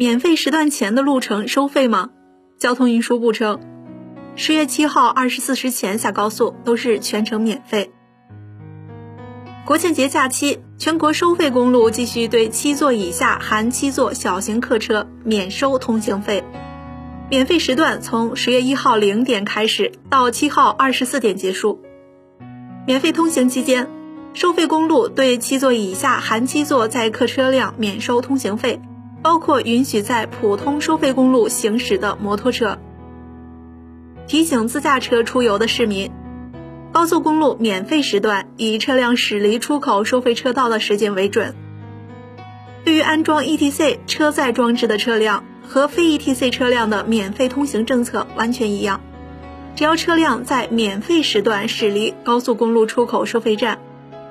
免费时段前的路程收费吗？交通运输部称，十月七号二十四时前下高速都是全程免费。国庆节假期，全国收费公路继续对七座以下含七座小型客车免收通行费。免费时段从十月一号零点开始，到七号二十四点结束。免费通行期间，收费公路对七座以下含七座载客车辆免收通行费，包括允许在普通收费公路行驶的摩托车。提醒自驾车出游的市民。高速公路免费时段以车辆驶离出口收费车道的时间为准。对于安装 ETC 车载装置的车辆和非 ETC 车辆的免费通行政策完全一样，只要车辆在免费时段驶离高速公路出口收费站，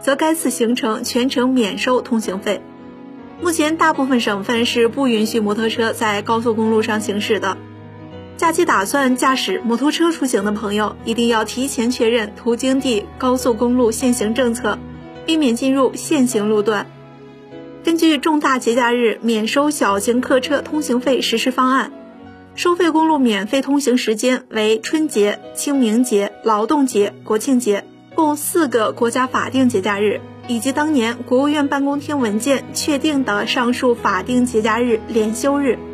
则该次行程全程免收通行费。目前，大部分省份是不允许摩托车在高速公路上行驶的。假期打算驾驶摩托车出行的朋友，一定要提前确认途经地高速公路限行政策，避免进入限行路段。根据重大节假日免收小型客车通行费实施方案，收费公路免费通行时间为春节、清明节、劳动节、国庆节共四个国家法定节假日，以及当年国务院办公厅文件确定的上述法定节假日连休日。